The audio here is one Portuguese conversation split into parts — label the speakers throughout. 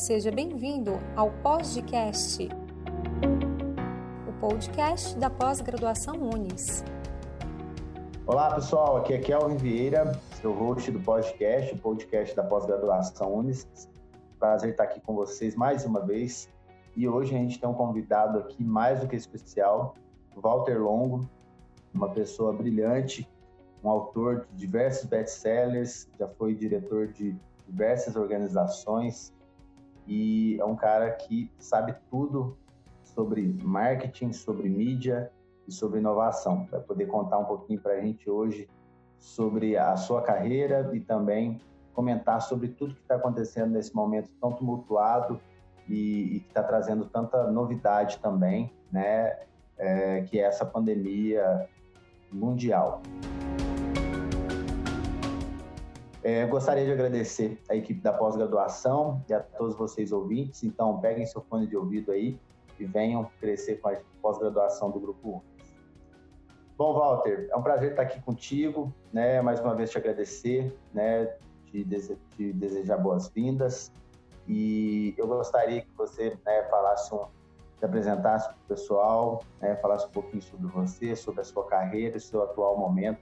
Speaker 1: Seja bem-vindo ao Podcast, o podcast da pós-graduação Unis.
Speaker 2: Olá pessoal, aqui é Kelvin Vieira, seu host do podcast, o podcast da pós-graduação Unis. Prazer estar aqui com vocês mais uma vez. E hoje a gente tem um convidado aqui mais do que especial, Walter Longo, uma pessoa brilhante, um autor de diversos best-sellers, já foi diretor de diversas organizações e é um cara que sabe tudo sobre marketing, sobre mídia e sobre inovação. Vai poder contar um pouquinho para a gente hoje sobre a sua carreira e também comentar sobre tudo que está acontecendo nesse momento tão tumultuado e, e que está trazendo tanta novidade também, né? É, que é essa pandemia mundial. É, gostaria de agradecer a equipe da pós-graduação e a todos vocês ouvintes. Então, peguem seu fone de ouvido aí e venham crescer com a pós-graduação do Grupo 1. Bom, Walter, é um prazer estar aqui contigo, né? Mais uma vez te agradecer, né? Te, dese te desejar boas-vindas. E eu gostaria que você né, falasse um, se apresentasse para o pessoal, né, falasse um pouquinho sobre você, sobre a sua carreira seu atual momento,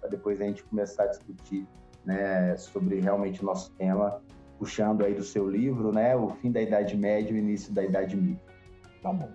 Speaker 2: para depois a gente começar a discutir né, sobre realmente o nosso tema, puxando aí do seu livro, né, o fim da Idade Média e o início da Idade Média.
Speaker 3: Tá bom.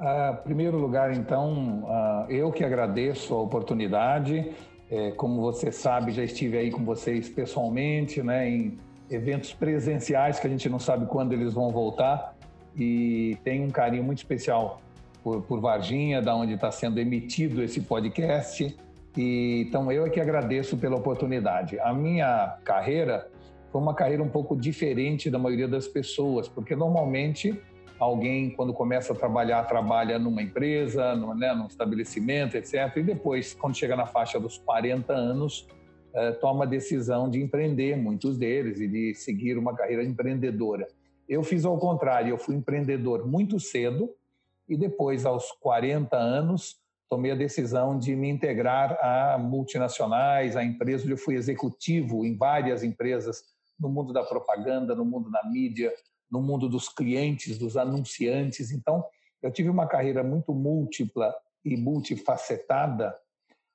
Speaker 3: Uh, primeiro lugar, então, uh, eu que agradeço a oportunidade. É, como você sabe, já estive aí com vocês pessoalmente, né, em eventos presenciais que a gente não sabe quando eles vão voltar e tenho um carinho muito especial por, por Varginha, da onde está sendo emitido esse podcast. E, então eu é que agradeço pela oportunidade. A minha carreira foi uma carreira um pouco diferente da maioria das pessoas, porque normalmente alguém quando começa a trabalhar trabalha numa empresa, num, né, num estabelecimento, etc. E depois, quando chega na faixa dos 40 anos, eh, toma a decisão de empreender, muitos deles, e de seguir uma carreira empreendedora. Eu fiz ao contrário, eu fui empreendedor muito cedo e depois, aos 40 anos, tomei a decisão de me integrar a multinacionais, a empresas. Eu fui executivo em várias empresas no mundo da propaganda, no mundo da mídia, no mundo dos clientes, dos anunciantes. Então, eu tive uma carreira muito múltipla e multifacetada,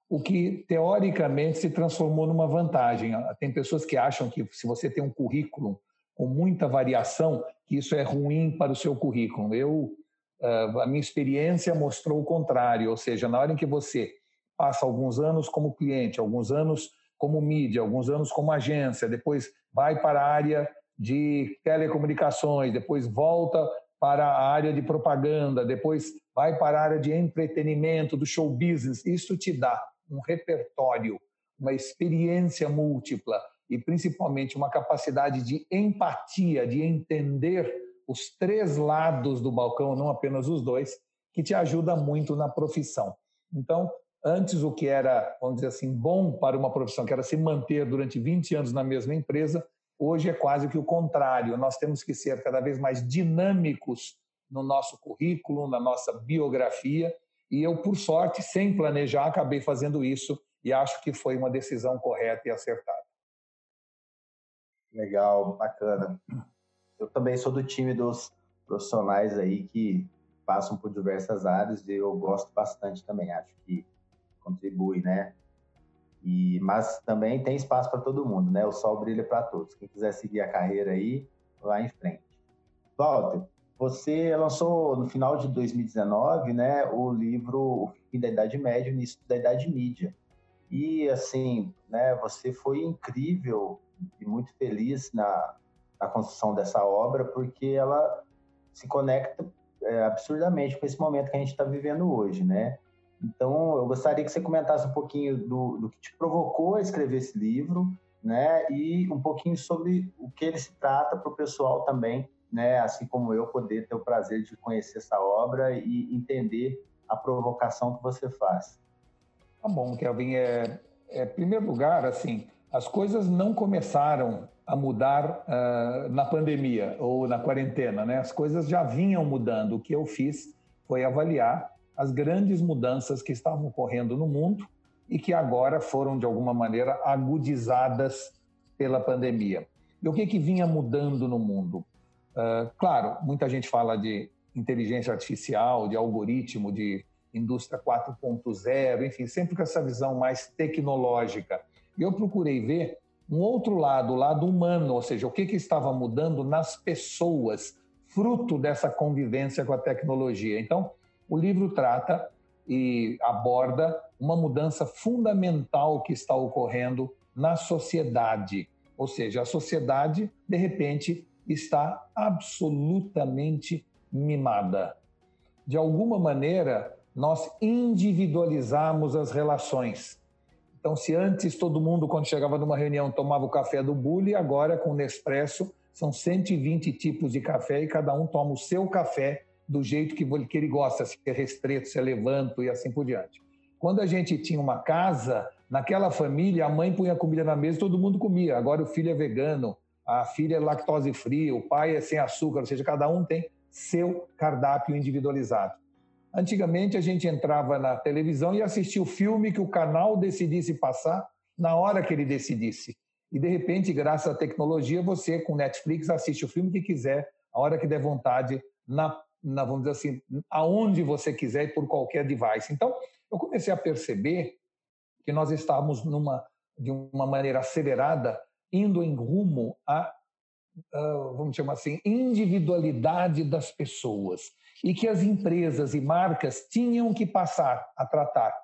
Speaker 3: o que teoricamente se transformou numa vantagem. Tem pessoas que acham que se você tem um currículo com muita variação, que isso é ruim para o seu currículo. Eu a minha experiência mostrou o contrário, ou seja, na hora em que você passa alguns anos como cliente, alguns anos como mídia, alguns anos como agência, depois vai para a área de telecomunicações, depois volta para a área de propaganda, depois vai para a área de entretenimento, do show business. Isso te dá um repertório, uma experiência múltipla e principalmente uma capacidade de empatia, de entender os três lados do balcão, não apenas os dois, que te ajuda muito na profissão. Então, antes o que era, vamos dizer assim, bom para uma profissão, que era se manter durante 20 anos na mesma empresa, hoje é quase que o contrário. Nós temos que ser cada vez mais dinâmicos no nosso currículo, na nossa biografia, e eu, por sorte, sem planejar, acabei fazendo isso e acho que foi uma decisão correta e acertada.
Speaker 2: Legal, bacana eu também sou do time dos profissionais aí que passam por diversas áreas e eu gosto bastante também, acho que contribui, né? E, mas também tem espaço para todo mundo, né? O sol brilha para todos. Quem quiser seguir a carreira aí, vá em frente. Walter, você lançou no final de 2019, né, o livro O Fim da Idade Média, o Início da Idade Mídia. E assim, né, você foi incrível e muito feliz na, a construção dessa obra, porque ela se conecta é, absurdamente com esse momento que a gente está vivendo hoje, né? Então, eu gostaria que você comentasse um pouquinho do, do que te provocou a escrever esse livro, né? E um pouquinho sobre o que ele se trata para o pessoal também, né? Assim como eu poder ter o prazer de conhecer essa obra e entender a provocação que você faz.
Speaker 3: Tá bom, Kelvin. É, é, primeiro lugar, assim, as coisas não começaram a mudar uh, na pandemia ou na quarentena, né? As coisas já vinham mudando. O que eu fiz foi avaliar as grandes mudanças que estavam ocorrendo no mundo e que agora foram de alguma maneira agudizadas pela pandemia. E o que que vinha mudando no mundo? Uh, claro, muita gente fala de inteligência artificial, de algoritmo, de indústria 4.0, enfim, sempre com essa visão mais tecnológica. Eu procurei ver um outro lado, o lado humano, ou seja, o que, que estava mudando nas pessoas, fruto dessa convivência com a tecnologia. Então, o livro trata e aborda uma mudança fundamental que está ocorrendo na sociedade. Ou seja, a sociedade, de repente, está absolutamente mimada. De alguma maneira, nós individualizamos as relações. Então, se antes todo mundo, quando chegava numa reunião, tomava o café do bule, agora com o Nespresso são 120 tipos de café e cada um toma o seu café do jeito que ele gosta, se é restrito, se é levanto e assim por diante. Quando a gente tinha uma casa, naquela família, a mãe punha comida na mesa e todo mundo comia. Agora o filho é vegano, a filha é lactose free, o pai é sem açúcar, ou seja, cada um tem seu cardápio individualizado. Antigamente a gente entrava na televisão e assistia o filme que o canal decidisse passar na hora que ele decidisse. E de repente, graças à tecnologia, você com Netflix assiste o filme que quiser, a hora que der vontade, na, na vamos dizer assim, aonde você quiser e por qualquer device. Então, eu comecei a perceber que nós estávamos numa de uma maneira acelerada indo em rumo a uh, vamos chamar assim individualidade das pessoas e que as empresas e marcas tinham que passar a tratar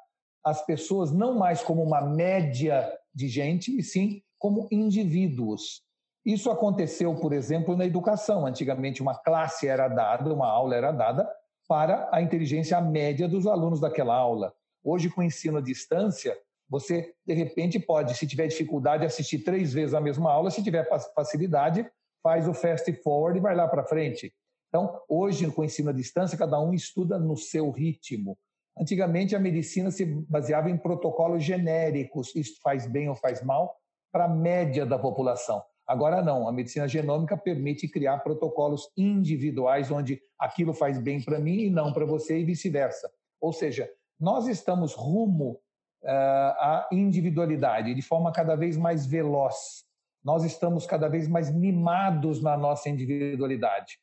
Speaker 3: as pessoas não mais como uma média de gente, e sim como indivíduos. Isso aconteceu, por exemplo, na educação. Antigamente, uma classe era dada, uma aula era dada para a inteligência média dos alunos daquela aula. Hoje, com o ensino à distância, você, de repente, pode, se tiver dificuldade, assistir três vezes a mesma aula. Se tiver facilidade, faz o fast forward e vai lá para frente. Então, hoje, com o ensino à distância, cada um estuda no seu ritmo. Antigamente, a medicina se baseava em protocolos genéricos, isso faz bem ou faz mal, para a média da população. Agora não, a medicina genômica permite criar protocolos individuais, onde aquilo faz bem para mim e não para você e vice-versa. Ou seja, nós estamos rumo uh, à individualidade de forma cada vez mais veloz. Nós estamos cada vez mais mimados na nossa individualidade.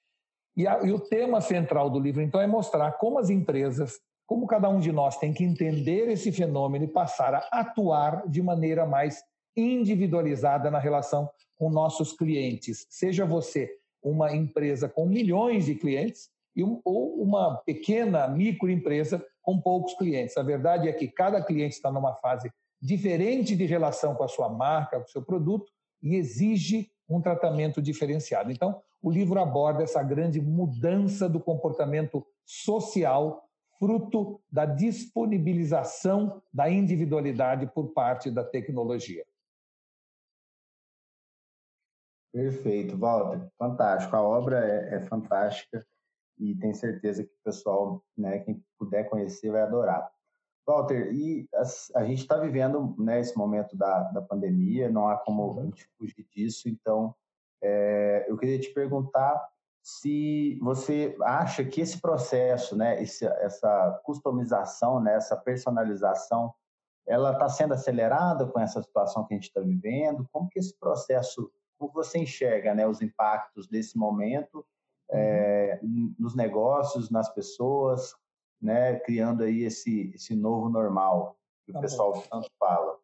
Speaker 3: E, a, e o tema central do livro, então, é mostrar como as empresas, como cada um de nós tem que entender esse fenômeno e passar a atuar de maneira mais individualizada na relação com nossos clientes. Seja você uma empresa com milhões de clientes e ou uma pequena microempresa com poucos clientes. A verdade é que cada cliente está numa fase diferente de relação com a sua marca, com o seu produto e exige um tratamento diferenciado. Então, o livro aborda essa grande mudança do comportamento social, fruto da disponibilização da individualidade por parte da tecnologia.
Speaker 2: Perfeito, Walter. Fantástico. A obra é, é fantástica e tenho certeza que o pessoal, né, quem puder conhecer, vai adorar. Walter, e a, a gente está vivendo né, esse momento da, da pandemia, não há como a gente fugir disso, então é, eu queria te perguntar se você acha que esse processo, né, esse, essa customização, né, essa personalização, ela está sendo acelerada com essa situação que a gente está vivendo? Como que esse processo, como você enxerga né, os impactos desse momento é, nos negócios, nas pessoas, né, criando aí esse, esse novo normal que tá o pessoal bom. tanto fala?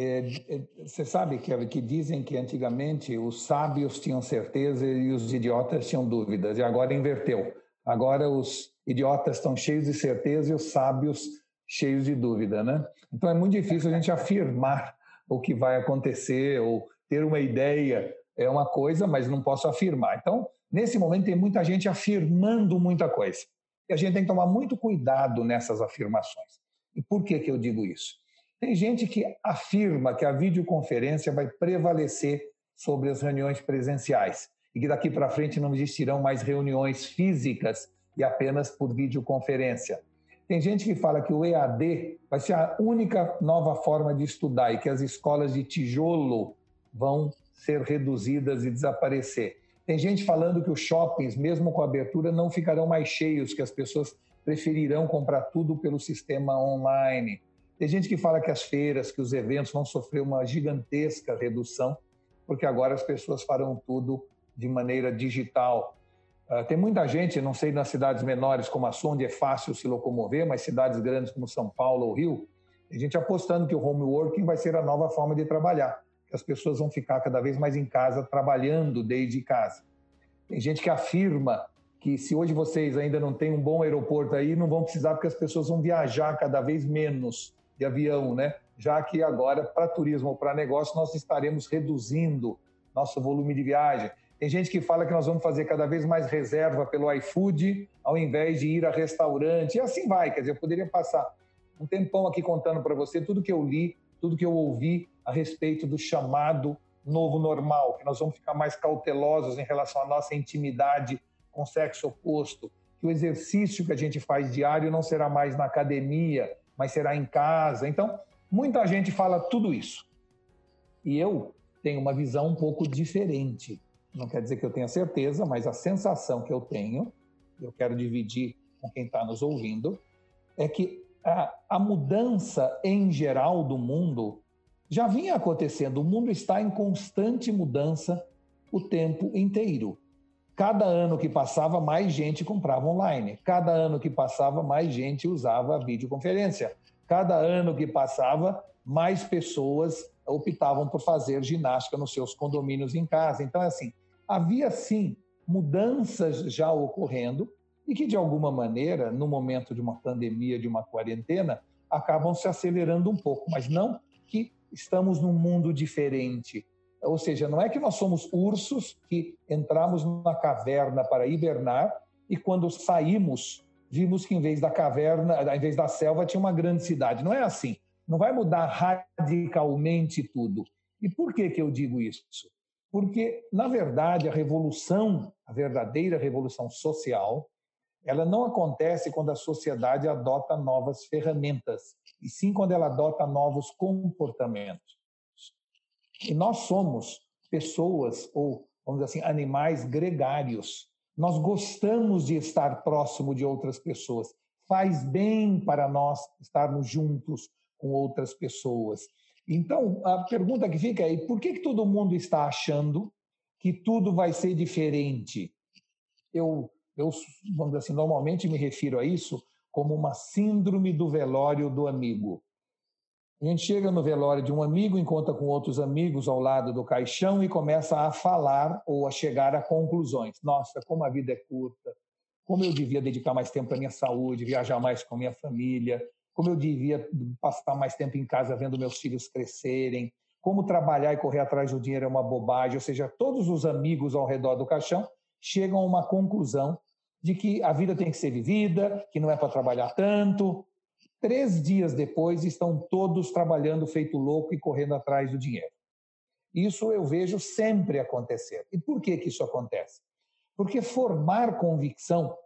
Speaker 3: É, é, você sabe que, que dizem que antigamente os sábios tinham certeza e os idiotas tinham dúvidas, e agora inverteu. Agora os idiotas estão cheios de certeza e os sábios cheios de dúvida, né? Então é muito difícil a gente afirmar o que vai acontecer ou ter uma ideia é uma coisa, mas não posso afirmar. Então, nesse momento tem muita gente afirmando muita coisa. E a gente tem que tomar muito cuidado nessas afirmações. E por que que eu digo isso? Tem gente que afirma que a videoconferência vai prevalecer sobre as reuniões presenciais e que daqui para frente não existirão mais reuniões físicas e apenas por videoconferência. Tem gente que fala que o EAD vai ser a única nova forma de estudar e que as escolas de tijolo vão ser reduzidas e desaparecer. Tem gente falando que os shoppings, mesmo com a abertura, não ficarão mais cheios, que as pessoas preferirão comprar tudo pelo sistema online. Tem gente que fala que as feiras, que os eventos vão sofrer uma gigantesca redução, porque agora as pessoas farão tudo de maneira digital. Uh, tem muita gente, não sei nas cidades menores como a sua, onde é fácil se locomover, mas cidades grandes como São Paulo ou Rio, tem gente apostando que o home working vai ser a nova forma de trabalhar, que as pessoas vão ficar cada vez mais em casa, trabalhando desde casa. Tem gente que afirma que se hoje vocês ainda não têm um bom aeroporto aí, não vão precisar porque as pessoas vão viajar cada vez menos de avião, né? Já que agora, para turismo ou para negócio, nós estaremos reduzindo nosso volume de viagem. Tem gente que fala que nós vamos fazer cada vez mais reserva pelo iFood, ao invés de ir a restaurante, e assim vai. Quer dizer, eu poderia passar um tempão aqui contando para você tudo que eu li, tudo que eu ouvi a respeito do chamado novo normal, que nós vamos ficar mais cautelosos em relação à nossa intimidade com sexo oposto, que o exercício que a gente faz diário não será mais na academia, mas será em casa. Então, muita gente fala tudo isso. E eu tenho uma visão um pouco diferente. Não quer dizer que eu tenha certeza, mas a sensação que eu tenho, eu quero dividir com quem está nos ouvindo, é que a, a mudança em geral do mundo já vinha acontecendo. O mundo está em constante mudança o tempo inteiro. Cada ano que passava, mais gente comprava online. Cada ano que passava, mais gente usava a videoconferência. Cada ano que passava, mais pessoas optavam por fazer ginástica nos seus condomínios em casa. Então, assim, havia sim mudanças já ocorrendo e que, de alguma maneira, no momento de uma pandemia, de uma quarentena, acabam se acelerando um pouco, mas não que estamos num mundo diferente. Ou seja, não é que nós somos ursos que entramos numa caverna para hibernar e quando saímos vimos que em vez da caverna, em vez da selva tinha uma grande cidade. Não é assim. Não vai mudar radicalmente tudo. E por que que eu digo isso? Porque na verdade a revolução, a verdadeira revolução social, ela não acontece quando a sociedade adota novas ferramentas, e sim quando ela adota novos comportamentos. E nós somos pessoas, ou vamos dizer assim, animais gregários. Nós gostamos de estar próximo de outras pessoas. Faz bem para nós estarmos juntos com outras pessoas. Então, a pergunta que fica é: por que, que todo mundo está achando que tudo vai ser diferente? Eu, eu, vamos dizer assim, normalmente me refiro a isso como uma síndrome do velório do amigo. A gente chega no velório de um amigo, encontra com outros amigos ao lado do caixão e começa a falar ou a chegar a conclusões. Nossa, como a vida é curta, como eu devia dedicar mais tempo à minha saúde, viajar mais com minha família, como eu devia passar mais tempo em casa vendo meus filhos crescerem, como trabalhar e correr atrás do dinheiro é uma bobagem. Ou seja, todos os amigos ao redor do caixão chegam a uma conclusão de que a vida tem que ser vivida, que não é para trabalhar tanto, Três dias depois, estão todos trabalhando feito louco e correndo atrás do dinheiro. Isso eu vejo sempre acontecer. E por que, que isso acontece? Porque formar convicção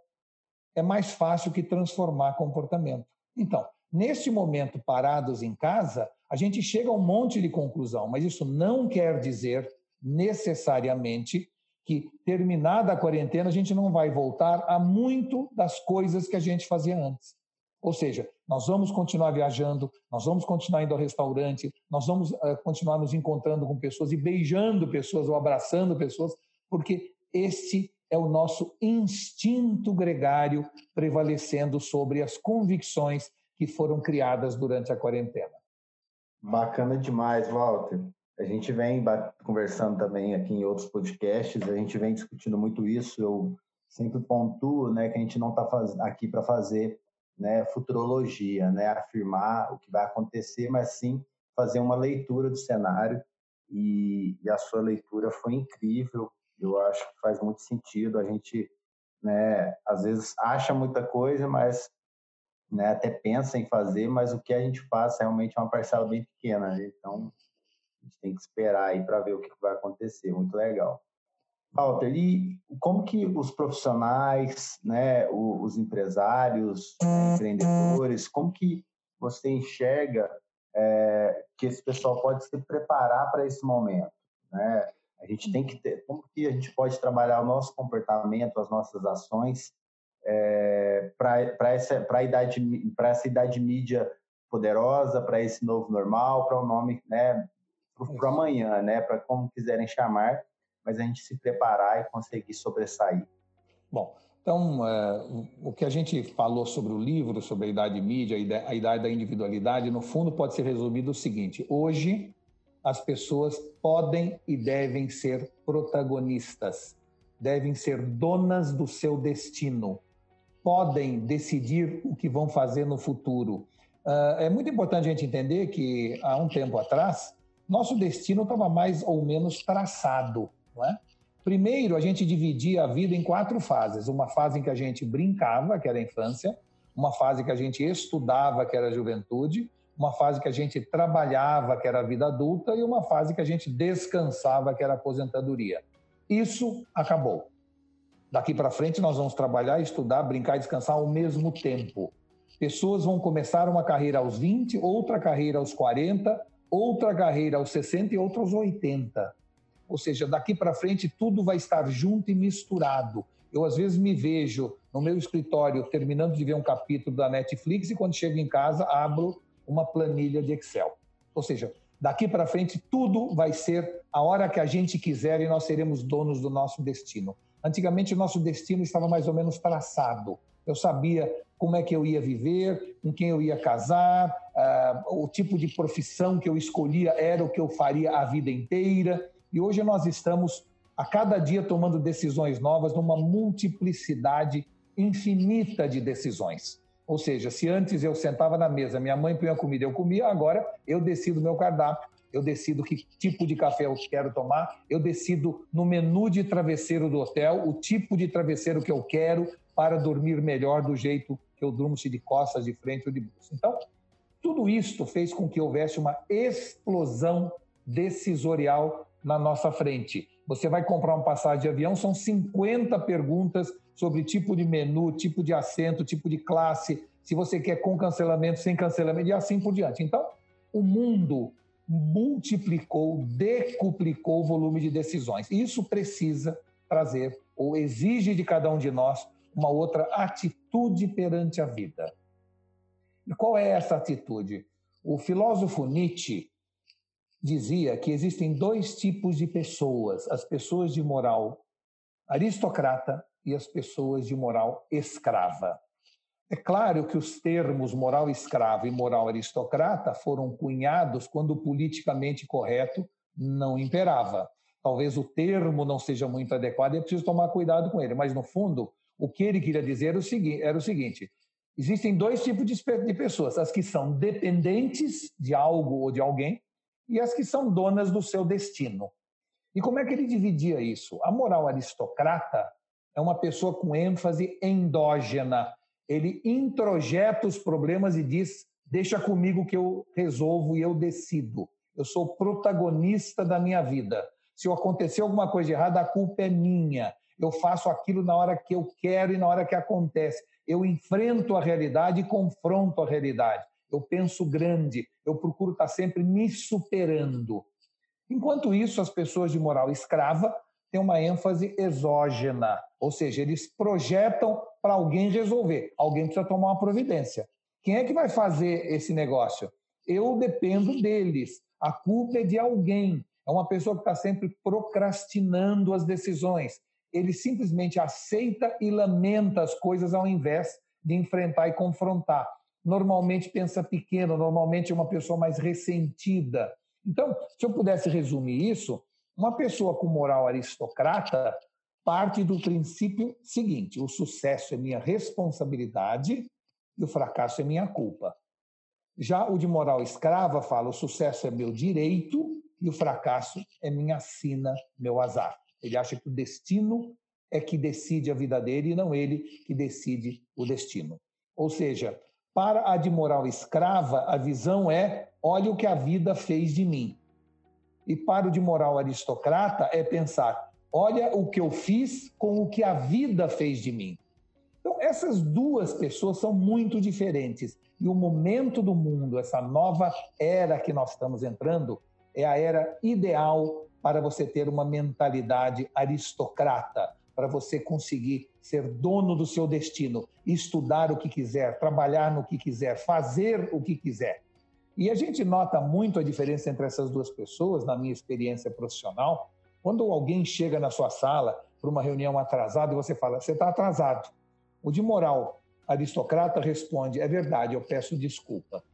Speaker 3: é mais fácil que transformar comportamento. Então, neste momento, parados em casa, a gente chega a um monte de conclusão, mas isso não quer dizer necessariamente que, terminada a quarentena, a gente não vai voltar a muito das coisas que a gente fazia antes. Ou seja, nós vamos continuar viajando, nós vamos continuar indo ao restaurante, nós vamos uh, continuar nos encontrando com pessoas e beijando pessoas ou abraçando pessoas, porque este é o nosso instinto gregário prevalecendo sobre as convicções que foram criadas durante a quarentena.
Speaker 2: Bacana demais, Walter. A gente vem conversando também aqui em outros podcasts, a gente vem discutindo muito isso. Eu sempre pontuo né, que a gente não está aqui para fazer né, futurologia, né, afirmar o que vai acontecer, mas sim fazer uma leitura do cenário e, e, a sua leitura foi incrível. Eu acho que faz muito sentido. A gente, né, às vezes acha muita coisa, mas né, até pensa em fazer, mas o que a gente faz realmente é uma parcela bem pequena. Né? Então, a gente tem que esperar aí para ver o que vai acontecer. Muito legal. Walter, e como que os profissionais, né, os empresários, empreendedores, como que você enxerga é, que esse pessoal pode se preparar para esse momento? Né? A gente tem que ter, como que a gente pode trabalhar o nosso comportamento, as nossas ações é, para essa, a idade, para essa idade mídia poderosa, para esse novo normal, para o nome, né, para amanhã, né, para como quiserem chamar mas a gente se preparar e conseguir sobressair.
Speaker 3: Bom, então, é, o que a gente falou sobre o livro, sobre a idade mídia, a idade da individualidade, no fundo pode ser resumido o seguinte: hoje as pessoas podem e devem ser protagonistas, devem ser donas do seu destino, podem decidir o que vão fazer no futuro. Uh, é muito importante a gente entender que há um tempo atrás nosso destino estava mais ou menos traçado, não é? Primeiro, a gente dividia a vida em quatro fases: uma fase em que a gente brincava, que era a infância, uma fase que a gente estudava, que era a juventude, uma fase que a gente trabalhava, que era a vida adulta, e uma fase que a gente descansava, que era a aposentadoria. Isso acabou. Daqui para frente, nós vamos trabalhar, estudar, brincar e descansar ao mesmo tempo. Pessoas vão começar uma carreira aos 20, outra carreira aos 40, outra carreira aos 60 e outra aos 80. Ou seja, daqui para frente tudo vai estar junto e misturado. Eu às vezes me vejo no meu escritório terminando de ver um capítulo da Netflix e quando chego em casa abro uma planilha de Excel. Ou seja, daqui para frente tudo vai ser a hora que a gente quiser e nós seremos donos do nosso destino. Antigamente o nosso destino estava mais ou menos traçado. Eu sabia como é que eu ia viver, com quem eu ia casar, uh, o tipo de profissão que eu escolhia era o que eu faria a vida inteira. E hoje nós estamos a cada dia tomando decisões novas numa multiplicidade infinita de decisões. Ou seja, se antes eu sentava na mesa, minha mãe punha comida, eu comia, agora eu decido meu cardápio, eu decido que tipo de café eu quero tomar, eu decido no menu de travesseiro do hotel o tipo de travesseiro que eu quero para dormir melhor do jeito que eu durmo, se de costas, de frente ou de busto. Então, tudo isto fez com que houvesse uma explosão decisorial na nossa frente. Você vai comprar uma passagem de avião, são 50 perguntas sobre tipo de menu, tipo de assento, tipo de classe, se você quer com cancelamento, sem cancelamento e assim por diante. Então, o mundo multiplicou, decuplicou o volume de decisões. Isso precisa trazer ou exige de cada um de nós uma outra atitude perante a vida. E qual é essa atitude? O filósofo Nietzsche dizia que existem dois tipos de pessoas: as pessoas de moral aristocrata e as pessoas de moral escrava. É claro que os termos moral escrava e moral aristocrata foram cunhados quando o politicamente correto não imperava. Talvez o termo não seja muito adequado e é preciso tomar cuidado com ele, mas no fundo, o que ele queria dizer era o seguinte: era o seguinte existem dois tipos de pessoas: as que são dependentes de algo ou de alguém e as que são donas do seu destino. E como é que ele dividia isso? A moral aristocrata é uma pessoa com ênfase endógena. Ele introjeta os problemas e diz: deixa comigo que eu resolvo e eu decido. Eu sou protagonista da minha vida. Se acontecer alguma coisa errada, a culpa é minha. Eu faço aquilo na hora que eu quero e na hora que acontece. Eu enfrento a realidade e confronto a realidade eu penso grande, eu procuro estar sempre me superando. Enquanto isso, as pessoas de moral escrava têm uma ênfase exógena, ou seja, eles projetam para alguém resolver. Alguém precisa tomar uma providência. Quem é que vai fazer esse negócio? Eu dependo deles. A culpa é de alguém. É uma pessoa que está sempre procrastinando as decisões. Ele simplesmente aceita e lamenta as coisas ao invés de enfrentar e confrontar normalmente pensa pequeno, normalmente é uma pessoa mais ressentida. Então, se eu pudesse resumir isso, uma pessoa com moral aristocrata parte do princípio seguinte: o sucesso é minha responsabilidade e o fracasso é minha culpa. Já o de moral escrava fala: o sucesso é meu direito e o fracasso é minha sina, meu azar. Ele acha que o destino é que decide a vida dele e não ele que decide o destino. Ou seja, para a de moral escrava, a visão é: olha o que a vida fez de mim. E para o de moral aristocrata, é pensar: olha o que eu fiz com o que a vida fez de mim. Então, essas duas pessoas são muito diferentes. E o momento do mundo, essa nova era que nós estamos entrando, é a era ideal para você ter uma mentalidade aristocrata, para você conseguir ser dono do seu destino, estudar o que quiser, trabalhar no que quiser, fazer o que quiser. E a gente nota muito a diferença entre essas duas pessoas, na minha experiência profissional. Quando alguém chega na sua sala para uma reunião atrasado e você fala, você está atrasado. O de moral aristocrata responde, é verdade, eu peço desculpa.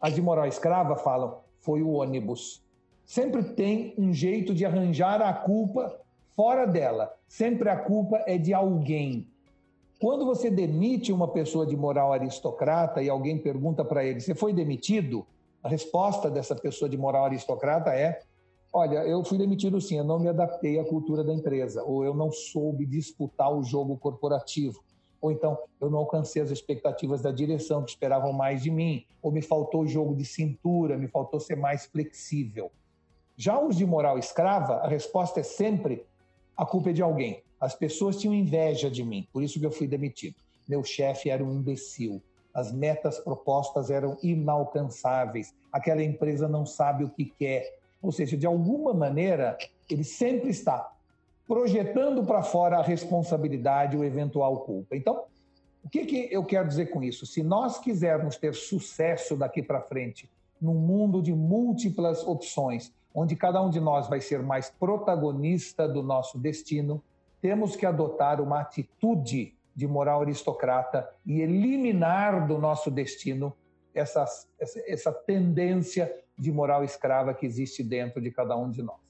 Speaker 3: As de moral escrava falam, foi o ônibus. Sempre tem um jeito de arranjar a culpa fora dela. Sempre a culpa é de alguém. Quando você demite uma pessoa de moral aristocrata e alguém pergunta para ele, você foi demitido? A resposta dessa pessoa de moral aristocrata é: Olha, eu fui demitido sim, eu não me adaptei à cultura da empresa, ou eu não soube disputar o jogo corporativo, ou então eu não alcancei as expectativas da direção que esperavam mais de mim, ou me faltou jogo de cintura, me faltou ser mais flexível. Já os de moral escrava, a resposta é sempre: a culpa é de alguém. As pessoas tinham inveja de mim, por isso que eu fui demitido. Meu chefe era um imbecil. As metas propostas eram inalcançáveis. Aquela empresa não sabe o que quer. Ou seja, de alguma maneira, ele sempre está projetando para fora a responsabilidade ou eventual culpa. Então, o que, que eu quero dizer com isso? Se nós quisermos ter sucesso daqui para frente, num mundo de múltiplas opções, onde cada um de nós vai ser mais protagonista do nosso destino, temos que adotar uma atitude de moral aristocrata e eliminar do nosso destino essa, essa, essa tendência de moral escrava que existe dentro de cada um de nós.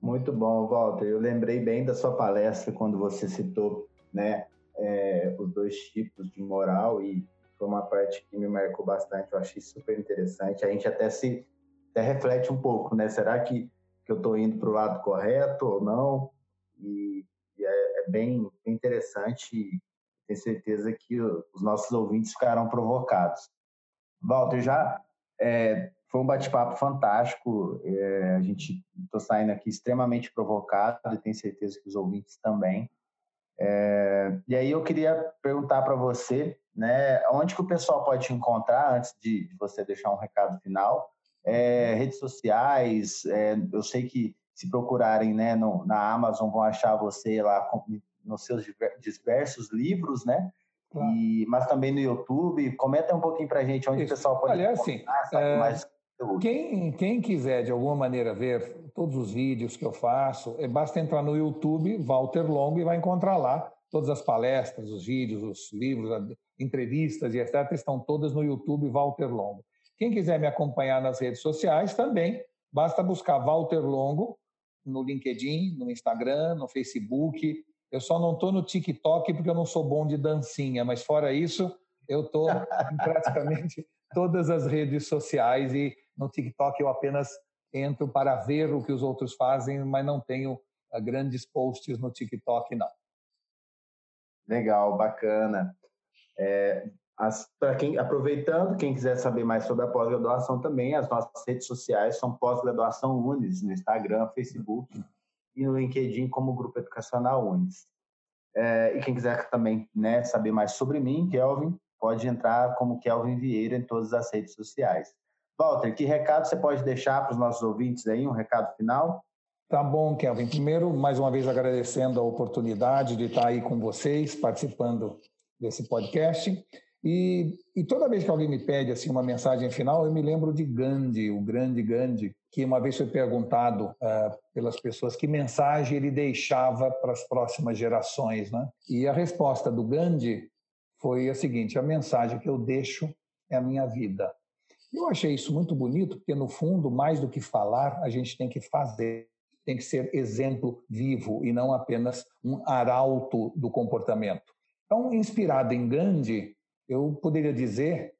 Speaker 2: Muito bom, Walter. Eu lembrei bem da sua palestra quando você citou né, é, os dois tipos de moral e foi uma parte que me marcou bastante. Eu achei super interessante. A gente até se até reflete um pouco, né? Será que que eu estou indo para o lado correto ou não. E, e é, é, bem, bem interessante tenho certeza que os nossos ouvintes ficarão provocados. Walter, já é, foi um bate-papo fantástico. É, a gente estou saindo aqui extremamente provocado e tenho certeza que os ouvintes também. É, e aí eu queria perguntar para você, né, onde que o pessoal pode te encontrar antes de, de você deixar um recado final? É, redes sociais. É, eu sei que se procurarem né, no, na Amazon vão achar você lá com, nos seus diversos livros, né? Claro. E, mas também no YouTube. Comenta um pouquinho para a gente onde Isso. o pessoal pode
Speaker 3: Olha, assim, é, mais quem, quem quiser de alguma maneira ver todos os vídeos que eu faço, é, basta entrar no YouTube, Walter Longo, e vai encontrar lá todas as palestras, os vídeos, os livros, entrevistas e etc. estão todas no YouTube Walter Longo. Quem quiser me acompanhar nas redes sociais também, basta buscar Walter Longo no LinkedIn, no Instagram, no Facebook. Eu só não estou no TikTok porque eu não sou bom de dancinha, mas fora isso, eu estou em praticamente todas as redes sociais e no TikTok eu apenas entro para ver o que os outros fazem, mas não tenho ah, grandes posts no TikTok, não.
Speaker 2: Legal, bacana. É, para quem aproveitando, quem quiser saber mais sobre a pós-graduação também, as nossas redes sociais são pós-graduação Unis no Instagram, Facebook e no LinkedIn como Grupo Educacional Unis. É, e quem quiser também né, saber mais sobre mim, Kelvin, pode entrar como Kelvin Vieira em todas as redes sociais. Walter, que recado você pode deixar para os nossos ouvintes aí, um recado final?
Speaker 3: Tá bom, Kelvin. Primeiro, mais uma vez agradecendo a oportunidade de estar aí com vocês, participando desse podcast. E, e, toda vez que alguém me pede assim uma mensagem final, eu me lembro de Gandhi, o grande Gandhi, que uma vez foi perguntado uh, pelas pessoas que mensagem ele deixava para as próximas gerações, né? E a resposta do Gandhi foi a seguinte: a mensagem que eu deixo é a minha vida. Eu achei isso muito bonito, porque no fundo, mais do que falar, a gente tem que fazer, tem que ser exemplo vivo e não apenas um arauto do comportamento. Então, inspirado em Gandhi, eu poderia dizer,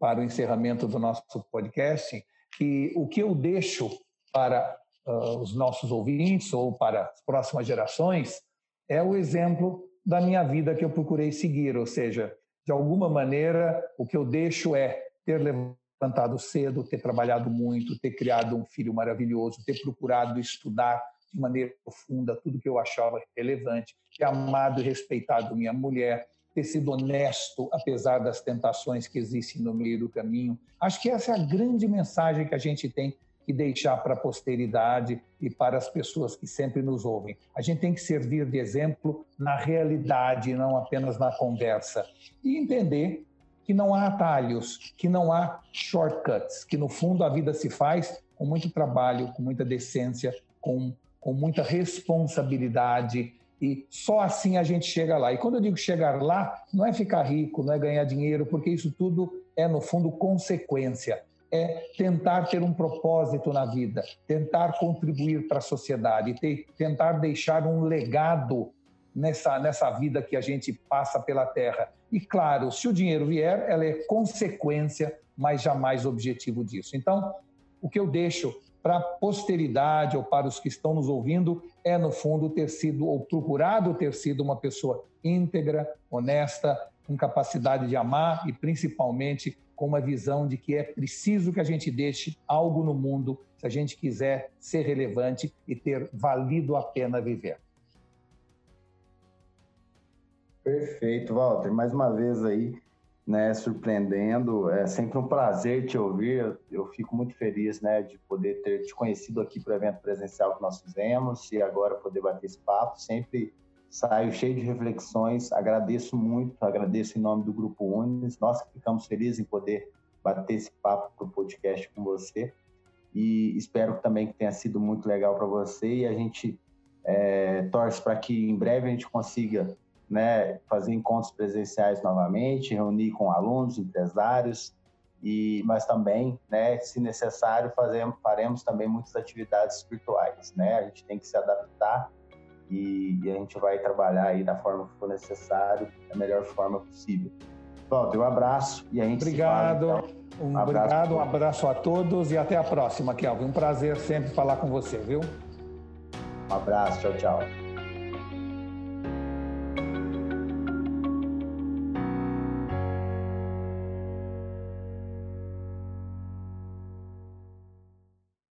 Speaker 3: para o encerramento do nosso podcast, que o que eu deixo para uh, os nossos ouvintes ou para as próximas gerações é o exemplo da minha vida que eu procurei seguir, ou seja, de alguma maneira, o que eu deixo é ter levantado cedo, ter trabalhado muito, ter criado um filho maravilhoso, ter procurado estudar de maneira profunda tudo que eu achava relevante, ter amado e respeitado minha mulher, ter sido honesto, apesar das tentações que existem no meio do caminho. Acho que essa é a grande mensagem que a gente tem que deixar para a posteridade e para as pessoas que sempre nos ouvem. A gente tem que servir de exemplo na realidade, não apenas na conversa. E entender que não há atalhos, que não há shortcuts, que no fundo a vida se faz com muito trabalho, com muita decência, com com muita responsabilidade e só assim a gente chega lá. E quando eu digo chegar lá, não é ficar rico, não é ganhar dinheiro, porque isso tudo é, no fundo, consequência. É tentar ter um propósito na vida, tentar contribuir para a sociedade, ter, tentar deixar um legado nessa, nessa vida que a gente passa pela Terra. E claro, se o dinheiro vier, ela é consequência, mas jamais objetivo disso. Então, o que eu deixo para a posteridade ou para os que estão nos ouvindo é, no fundo, ter sido ou procurado ter sido uma pessoa íntegra, honesta, com capacidade de amar e principalmente com uma visão de que é preciso que a gente deixe algo no mundo se a gente quiser ser relevante e ter valido a pena viver.
Speaker 2: Perfeito, Walter. Mais uma vez aí, né, surpreendendo. É sempre um prazer te ouvir. Eu, fico muito feliz, né, de poder ter te conhecido aqui para o evento presencial que nós fizemos e agora poder bater esse papo. Sempre saio cheio de reflexões. Agradeço muito, agradeço em nome do Grupo Unis. Nós ficamos felizes em poder bater esse papo para o podcast com você. E espero também que tenha sido muito legal para você. E a gente é, torce para que em breve a gente consiga né, fazer encontros presenciais novamente, reunir com alunos, empresários, e, mas também, né, se necessário, fazemos, faremos também muitas atividades virtuais. Né? A gente tem que se adaptar e, e, a gente vai trabalhar aí da forma que for necessário, da melhor forma possível. Walter, um abraço e a gente
Speaker 3: Obrigado. Fala, então. Um, abraço obrigado, um abraço a todos e até a próxima, Kelvin. Um prazer sempre falar com você, viu?
Speaker 2: Um abraço, tchau, tchau.